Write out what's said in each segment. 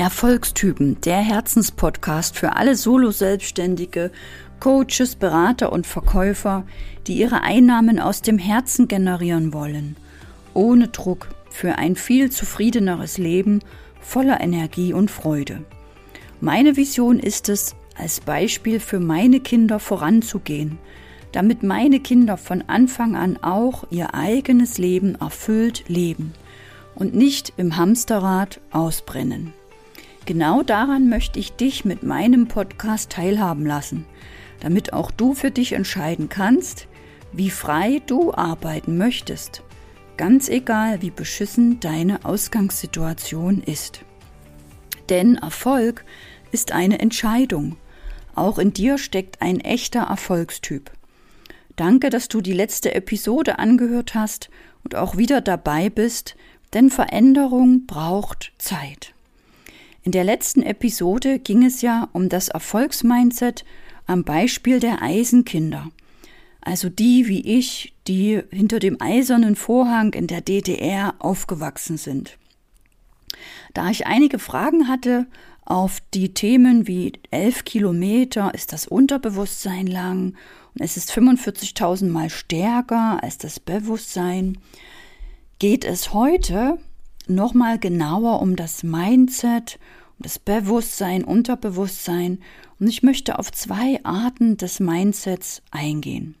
Erfolgstypen, der Herzenspodcast für alle Solo-Selbstständige, Coaches, Berater und Verkäufer, die ihre Einnahmen aus dem Herzen generieren wollen. Ohne Druck für ein viel zufriedeneres Leben voller Energie und Freude. Meine Vision ist es, als Beispiel für meine Kinder voranzugehen, damit meine Kinder von Anfang an auch ihr eigenes Leben erfüllt leben und nicht im Hamsterrad ausbrennen. Genau daran möchte ich dich mit meinem Podcast teilhaben lassen, damit auch du für dich entscheiden kannst, wie frei du arbeiten möchtest, ganz egal wie beschissen deine Ausgangssituation ist. Denn Erfolg ist eine Entscheidung. Auch in dir steckt ein echter Erfolgstyp. Danke, dass du die letzte Episode angehört hast und auch wieder dabei bist, denn Veränderung braucht Zeit. In der letzten Episode ging es ja um das Erfolgsmindset am Beispiel der Eisenkinder. Also die wie ich, die hinter dem eisernen Vorhang in der DDR aufgewachsen sind. Da ich einige Fragen hatte auf die Themen wie elf Kilometer, ist das Unterbewusstsein lang und es ist 45.000 Mal stärker als das Bewusstsein, geht es heute nochmal genauer um das Mindset, um das Bewusstsein, Unterbewusstsein und ich möchte auf zwei Arten des Mindsets eingehen.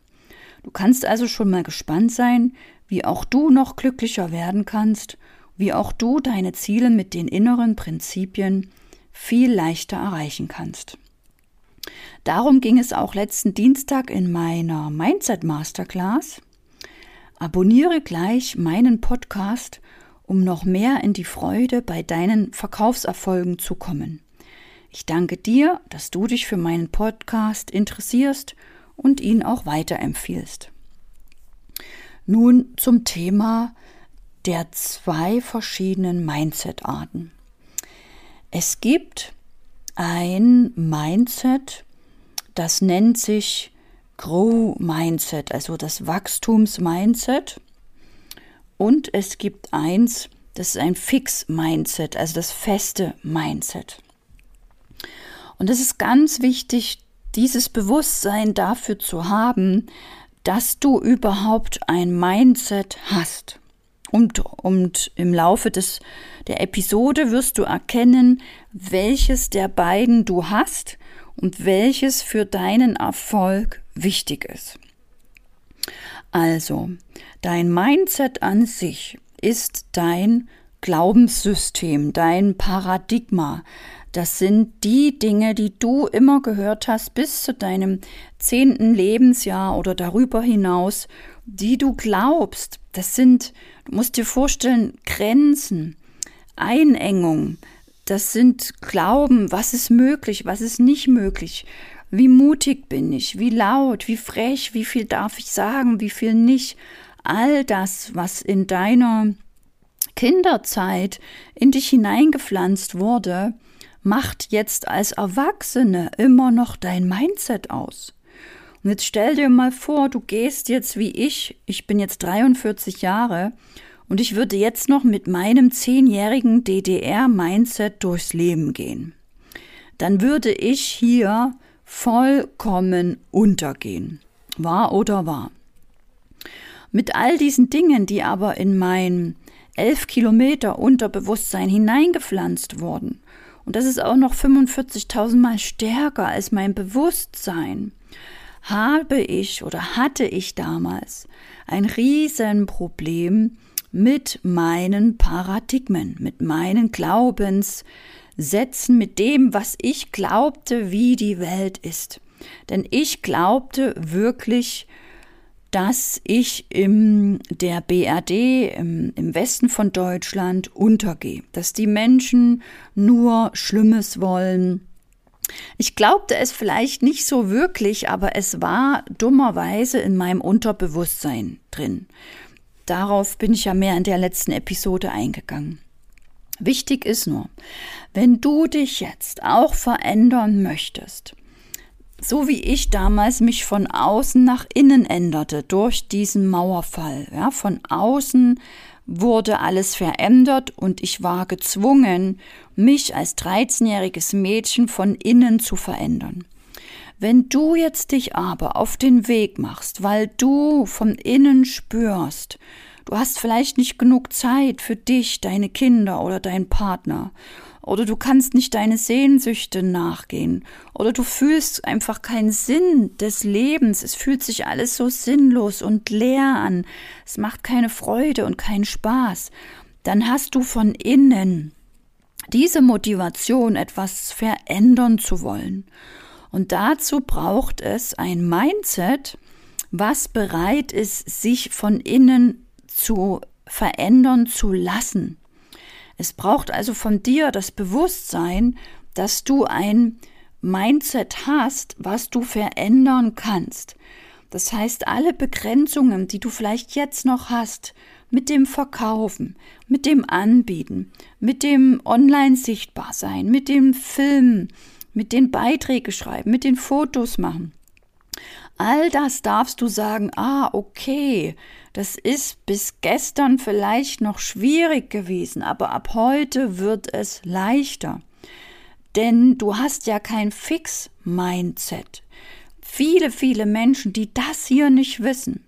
Du kannst also schon mal gespannt sein, wie auch du noch glücklicher werden kannst, wie auch du deine Ziele mit den inneren Prinzipien viel leichter erreichen kannst. Darum ging es auch letzten Dienstag in meiner Mindset Masterclass. Abonniere gleich meinen Podcast um noch mehr in die Freude bei deinen Verkaufserfolgen zu kommen. Ich danke dir, dass du dich für meinen Podcast interessierst und ihn auch weiterempfiehlst. Nun zum Thema der zwei verschiedenen Mindset-Arten. Es gibt ein Mindset, das nennt sich Grow Mindset, also das Wachstums-Mindset. Und es gibt eins, das ist ein Fix-Mindset, also das feste Mindset. Und es ist ganz wichtig, dieses Bewusstsein dafür zu haben, dass du überhaupt ein Mindset hast. Und, und im Laufe des, der Episode wirst du erkennen, welches der beiden du hast und welches für deinen Erfolg wichtig ist. Also, dein Mindset an sich ist dein Glaubenssystem, dein Paradigma. Das sind die Dinge, die du immer gehört hast bis zu deinem zehnten Lebensjahr oder darüber hinaus, die du glaubst. Das sind, du musst dir vorstellen, Grenzen, Einengung. Das sind Glauben, was ist möglich, was ist nicht möglich. Wie mutig bin ich? Wie laut? Wie frech? Wie viel darf ich sagen? Wie viel nicht? All das, was in deiner Kinderzeit in dich hineingepflanzt wurde, macht jetzt als Erwachsene immer noch dein Mindset aus. Und jetzt stell dir mal vor, du gehst jetzt wie ich, ich bin jetzt 43 Jahre, und ich würde jetzt noch mit meinem zehnjährigen DDR-Mindset durchs Leben gehen. Dann würde ich hier vollkommen untergehen. Wahr oder wahr? Mit all diesen Dingen, die aber in mein elf Kilometer Unterbewusstsein hineingepflanzt wurden, und das ist auch noch 45.000 Mal stärker als mein Bewusstsein, habe ich oder hatte ich damals ein Riesenproblem mit meinen Paradigmen, mit meinen Glaubens, setzen mit dem, was ich glaubte, wie die Welt ist. Denn ich glaubte wirklich, dass ich im der BRD im, im Westen von Deutschland untergehe, dass die Menschen nur Schlimmes wollen. Ich glaubte es vielleicht nicht so wirklich, aber es war dummerweise in meinem Unterbewusstsein drin. Darauf bin ich ja mehr in der letzten Episode eingegangen. Wichtig ist nur, wenn du dich jetzt auch verändern möchtest, so wie ich damals mich von außen nach innen änderte durch diesen Mauerfall, ja, von außen wurde alles verändert und ich war gezwungen, mich als 13-jähriges Mädchen von innen zu verändern. Wenn du jetzt dich aber auf den Weg machst, weil du von innen spürst, du hast vielleicht nicht genug Zeit für dich, deine Kinder oder deinen Partner, oder du kannst nicht deine Sehnsüchte nachgehen, oder du fühlst einfach keinen Sinn des Lebens, es fühlt sich alles so sinnlos und leer an, es macht keine Freude und keinen Spaß, dann hast du von innen diese Motivation, etwas verändern zu wollen. Und dazu braucht es ein Mindset, was bereit ist, sich von innen zu verändern zu lassen. Es braucht also von dir das Bewusstsein, dass du ein Mindset hast, was du verändern kannst. Das heißt, alle Begrenzungen, die du vielleicht jetzt noch hast, mit dem Verkaufen, mit dem Anbieten, mit dem Online-Sichtbarsein, mit dem Filmen, mit den Beiträge schreiben, mit den Fotos machen. All das darfst du sagen, ah, okay, das ist bis gestern vielleicht noch schwierig gewesen, aber ab heute wird es leichter. Denn du hast ja kein Fix-Mindset. Viele, viele Menschen, die das hier nicht wissen,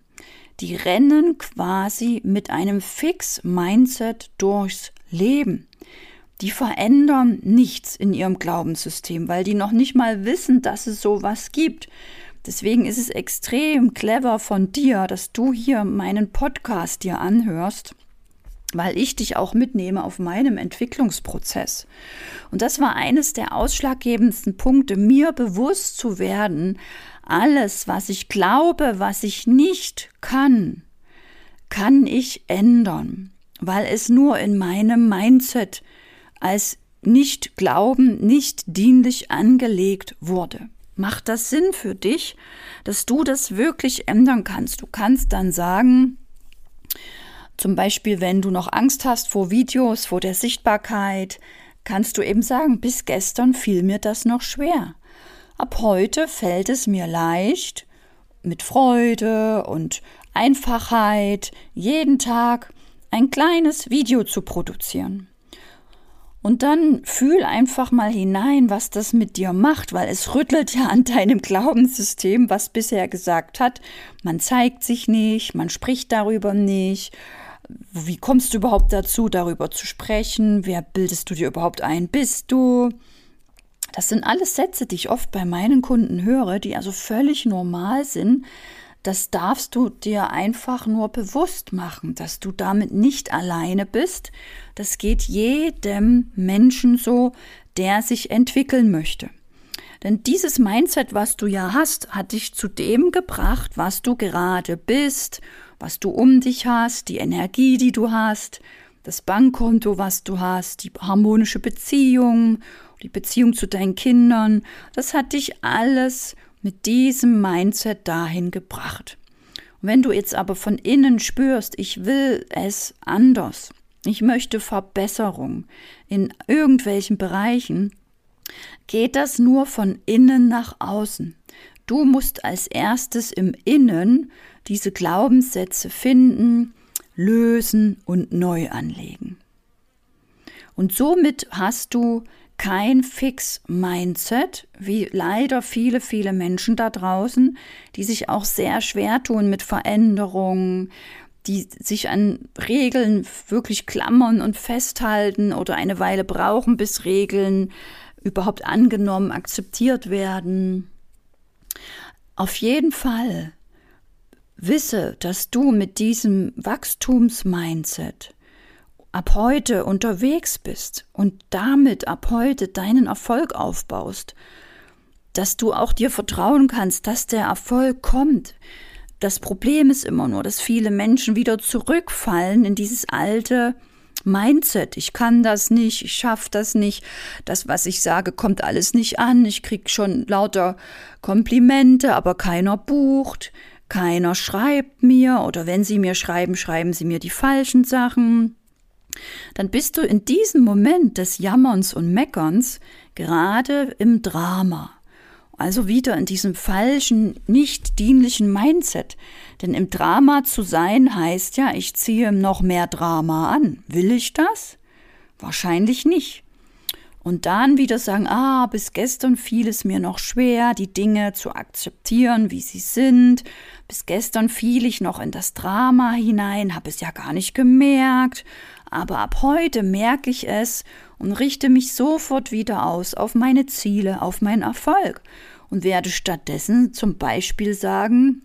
die rennen quasi mit einem Fix-Mindset durchs Leben die verändern nichts in ihrem Glaubenssystem, weil die noch nicht mal wissen, dass es sowas gibt. Deswegen ist es extrem clever von dir, dass du hier meinen Podcast dir anhörst, weil ich dich auch mitnehme auf meinem Entwicklungsprozess. Und das war eines der ausschlaggebendsten Punkte, mir bewusst zu werden, alles, was ich glaube, was ich nicht kann, kann ich ändern, weil es nur in meinem Mindset als nicht glauben, nicht dienlich angelegt wurde. Macht das Sinn für dich, dass du das wirklich ändern kannst? Du kannst dann sagen, zum Beispiel, wenn du noch Angst hast vor Videos, vor der Sichtbarkeit, kannst du eben sagen, bis gestern fiel mir das noch schwer. Ab heute fällt es mir leicht, mit Freude und Einfachheit jeden Tag ein kleines Video zu produzieren. Und dann fühl einfach mal hinein, was das mit dir macht, weil es rüttelt ja an deinem Glaubenssystem, was bisher gesagt hat, man zeigt sich nicht, man spricht darüber nicht. Wie kommst du überhaupt dazu, darüber zu sprechen? Wer bildest du dir überhaupt ein? Bist du? Das sind alles Sätze, die ich oft bei meinen Kunden höre, die also völlig normal sind, das darfst du dir einfach nur bewusst machen, dass du damit nicht alleine bist. Das geht jedem Menschen so, der sich entwickeln möchte. Denn dieses Mindset, was du ja hast, hat dich zu dem gebracht, was du gerade bist, was du um dich hast, die Energie, die du hast, das Bankkonto, was du hast, die harmonische Beziehung, die Beziehung zu deinen Kindern. Das hat dich alles mit diesem Mindset dahin gebracht. Und wenn du jetzt aber von innen spürst, ich will es anders, ich möchte Verbesserung in irgendwelchen Bereichen, geht das nur von innen nach außen. Du musst als erstes im Innen diese Glaubenssätze finden, lösen und neu anlegen. Und somit hast du kein Fix-Mindset, wie leider viele, viele Menschen da draußen, die sich auch sehr schwer tun mit Veränderungen, die sich an Regeln wirklich klammern und festhalten oder eine Weile brauchen, bis Regeln überhaupt angenommen, akzeptiert werden. Auf jeden Fall wisse, dass du mit diesem Wachstumsmindset ab heute unterwegs bist und damit ab heute deinen Erfolg aufbaust, dass du auch dir vertrauen kannst, dass der Erfolg kommt. Das Problem ist immer nur, dass viele Menschen wieder zurückfallen in dieses alte Mindset. Ich kann das nicht, ich schaffe das nicht. Das, was ich sage, kommt alles nicht an. Ich krieg schon lauter Komplimente, aber keiner bucht, keiner schreibt mir oder wenn sie mir schreiben, schreiben sie mir die falschen Sachen dann bist du in diesem Moment des Jammerns und Meckerns gerade im Drama. Also wieder in diesem falschen, nicht dienlichen Mindset. Denn im Drama zu sein heißt ja, ich ziehe noch mehr Drama an. Will ich das? Wahrscheinlich nicht. Und dann wieder sagen, ah, bis gestern fiel es mir noch schwer, die Dinge zu akzeptieren, wie sie sind. Bis gestern fiel ich noch in das Drama hinein, habe es ja gar nicht gemerkt. Aber ab heute merke ich es und richte mich sofort wieder aus auf meine Ziele, auf meinen Erfolg und werde stattdessen zum Beispiel sagen,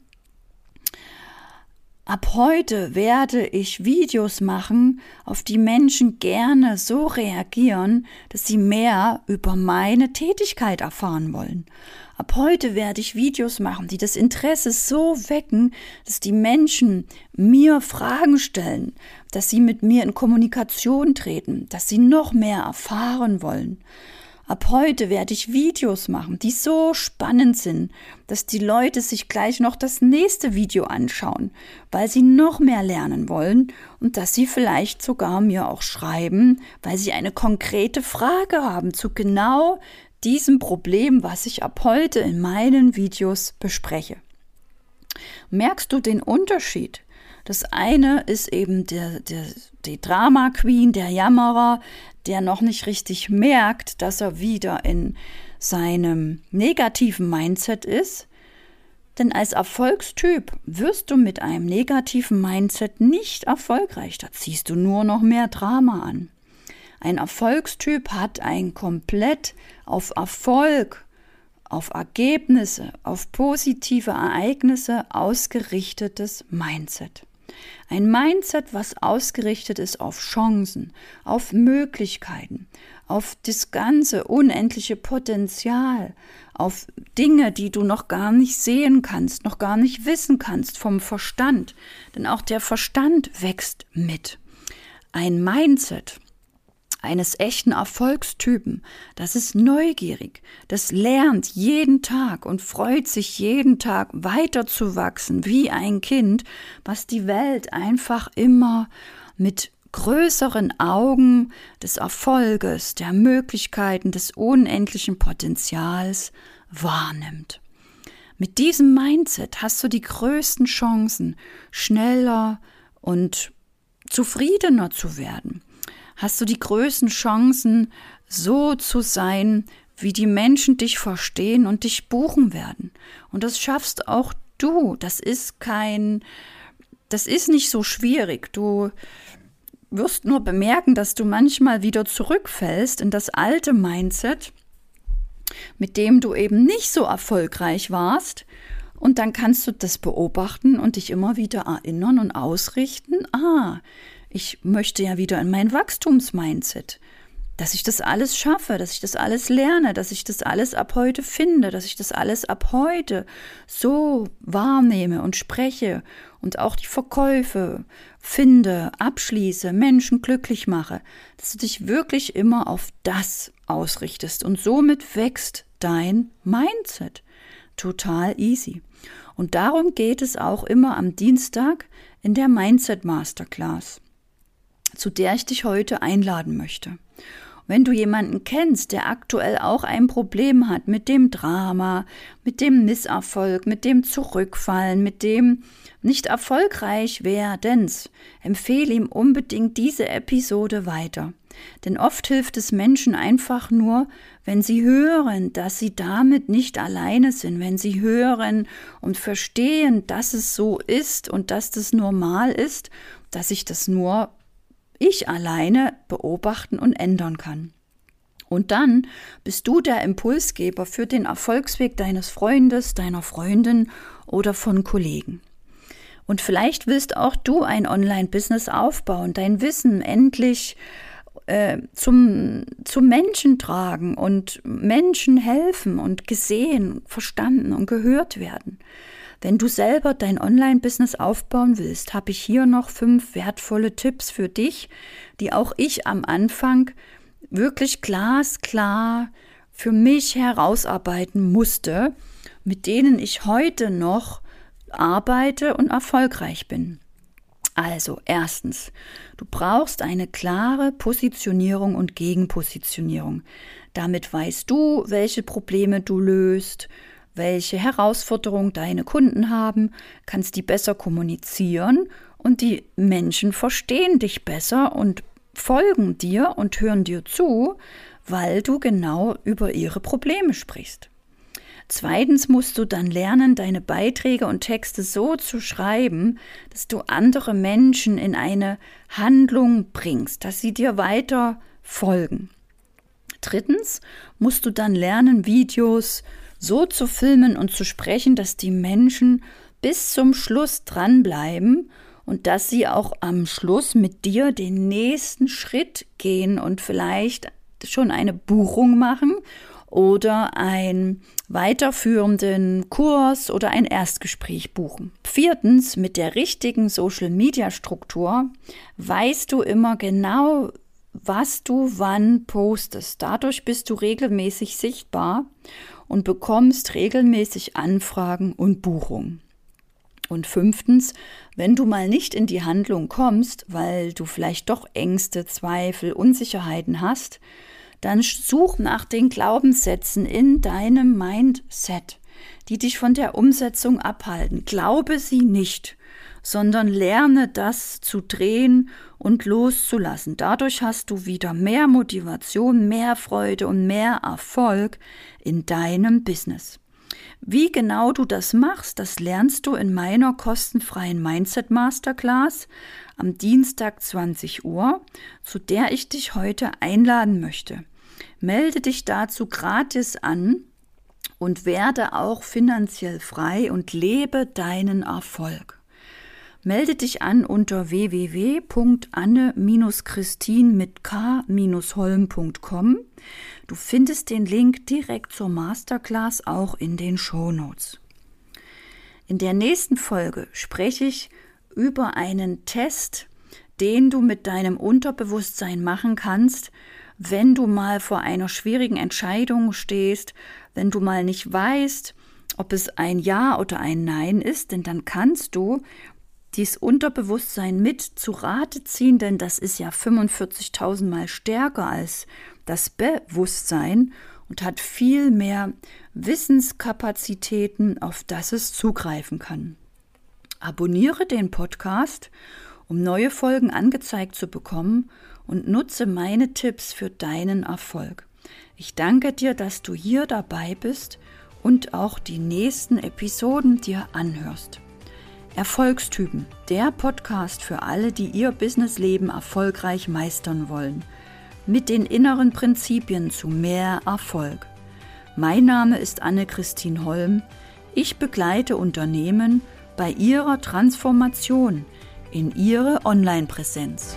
Ab heute werde ich Videos machen, auf die Menschen gerne so reagieren, dass sie mehr über meine Tätigkeit erfahren wollen. Ab heute werde ich Videos machen, die das Interesse so wecken, dass die Menschen mir Fragen stellen, dass sie mit mir in Kommunikation treten, dass sie noch mehr erfahren wollen. Ab heute werde ich Videos machen, die so spannend sind, dass die Leute sich gleich noch das nächste Video anschauen, weil sie noch mehr lernen wollen und dass sie vielleicht sogar mir auch schreiben, weil sie eine konkrete Frage haben zu genau diesem Problem, was ich ab heute in meinen Videos bespreche. Merkst du den Unterschied? Das eine ist eben der, der, die Drama Queen, der Jammerer, der noch nicht richtig merkt, dass er wieder in seinem negativen Mindset ist. Denn als Erfolgstyp wirst du mit einem negativen Mindset nicht erfolgreich. Da ziehst du nur noch mehr Drama an. Ein Erfolgstyp hat ein komplett auf Erfolg, auf Ergebnisse, auf positive Ereignisse ausgerichtetes Mindset. Ein Mindset, was ausgerichtet ist auf Chancen, auf Möglichkeiten, auf das ganze unendliche Potenzial, auf Dinge, die du noch gar nicht sehen kannst, noch gar nicht wissen kannst vom Verstand. Denn auch der Verstand wächst mit. Ein Mindset, eines echten Erfolgstypen. Das ist neugierig, das lernt jeden Tag und freut sich jeden Tag weiterzuwachsen wie ein Kind, was die Welt einfach immer mit größeren Augen des Erfolges, der Möglichkeiten, des unendlichen Potenzials wahrnimmt. Mit diesem Mindset hast du die größten Chancen, schneller und zufriedener zu werden hast du die größten Chancen, so zu sein, wie die Menschen dich verstehen und dich buchen werden. Und das schaffst auch du. Das ist kein, das ist nicht so schwierig. Du wirst nur bemerken, dass du manchmal wieder zurückfällst in das alte Mindset, mit dem du eben nicht so erfolgreich warst. Und dann kannst du das beobachten und dich immer wieder erinnern und ausrichten. Ah, ich möchte ja wieder in mein Wachstumsmindset, dass ich das alles schaffe, dass ich das alles lerne, dass ich das alles ab heute finde, dass ich das alles ab heute so wahrnehme und spreche und auch die Verkäufe finde, abschließe, Menschen glücklich mache, dass du dich wirklich immer auf das ausrichtest und somit wächst dein Mindset. Total easy. Und darum geht es auch immer am Dienstag in der Mindset Masterclass zu der ich dich heute einladen möchte. Wenn du jemanden kennst, der aktuell auch ein Problem hat mit dem Drama, mit dem Misserfolg, mit dem Zurückfallen, mit dem nicht erfolgreich werdens, empfehle ihm unbedingt diese Episode weiter. Denn oft hilft es Menschen einfach nur, wenn sie hören, dass sie damit nicht alleine sind, wenn sie hören und verstehen, dass es so ist und dass das normal ist, dass ich das nur ich alleine beobachten und ändern kann. Und dann bist du der Impulsgeber für den Erfolgsweg deines Freundes, deiner Freundin oder von Kollegen. Und vielleicht willst auch du ein Online-Business aufbauen, dein Wissen endlich äh, zum, zum Menschen tragen und Menschen helfen und gesehen, verstanden und gehört werden. Wenn du selber dein Online-Business aufbauen willst, habe ich hier noch fünf wertvolle Tipps für dich, die auch ich am Anfang wirklich glasklar für mich herausarbeiten musste, mit denen ich heute noch arbeite und erfolgreich bin. Also erstens, du brauchst eine klare Positionierung und Gegenpositionierung. Damit weißt du, welche Probleme du löst, welche Herausforderungen deine Kunden haben, kannst die besser kommunizieren und die Menschen verstehen dich besser und folgen dir und hören dir zu, weil du genau über ihre Probleme sprichst. Zweitens musst du dann lernen, deine Beiträge und Texte so zu schreiben, dass du andere Menschen in eine Handlung bringst, dass sie dir weiter folgen. Drittens musst du dann lernen, Videos so zu filmen und zu sprechen, dass die Menschen bis zum Schluss dranbleiben und dass sie auch am Schluss mit dir den nächsten Schritt gehen und vielleicht schon eine Buchung machen oder einen weiterführenden Kurs oder ein Erstgespräch buchen. Viertens, mit der richtigen Social-Media-Struktur weißt du immer genau, was du wann postest. Dadurch bist du regelmäßig sichtbar und bekommst regelmäßig Anfragen und Buchungen. Und fünftens, wenn du mal nicht in die Handlung kommst, weil du vielleicht doch Ängste, Zweifel, Unsicherheiten hast, dann such nach den Glaubenssätzen in deinem Mindset, die dich von der Umsetzung abhalten. Glaube sie nicht, sondern lerne das zu drehen und loszulassen. Dadurch hast du wieder mehr Motivation, mehr Freude und mehr Erfolg in deinem Business. Wie genau du das machst, das lernst du in meiner kostenfreien Mindset Masterclass am Dienstag 20 Uhr, zu der ich dich heute einladen möchte. Melde dich dazu gratis an und werde auch finanziell frei und lebe deinen Erfolg. Melde dich an unter www.anne-christin mit k-holm.com. Du findest den Link direkt zur Masterclass auch in den Show Notes. In der nächsten Folge spreche ich über einen Test, den du mit deinem Unterbewusstsein machen kannst, wenn du mal vor einer schwierigen Entscheidung stehst, wenn du mal nicht weißt, ob es ein Ja oder ein Nein ist, denn dann kannst du dies Unterbewusstsein mit zu Rate ziehen, denn das ist ja 45.000 Mal stärker als das Bewusstsein und hat viel mehr Wissenskapazitäten, auf das es zugreifen kann. Abonniere den Podcast, um neue Folgen angezeigt zu bekommen und nutze meine Tipps für deinen Erfolg. Ich danke dir, dass du hier dabei bist und auch die nächsten Episoden dir anhörst. Erfolgstypen, der Podcast für alle, die ihr Businessleben erfolgreich meistern wollen. Mit den inneren Prinzipien zu mehr Erfolg. Mein Name ist Anne-Christine Holm. Ich begleite Unternehmen bei ihrer Transformation in ihre Online-Präsenz.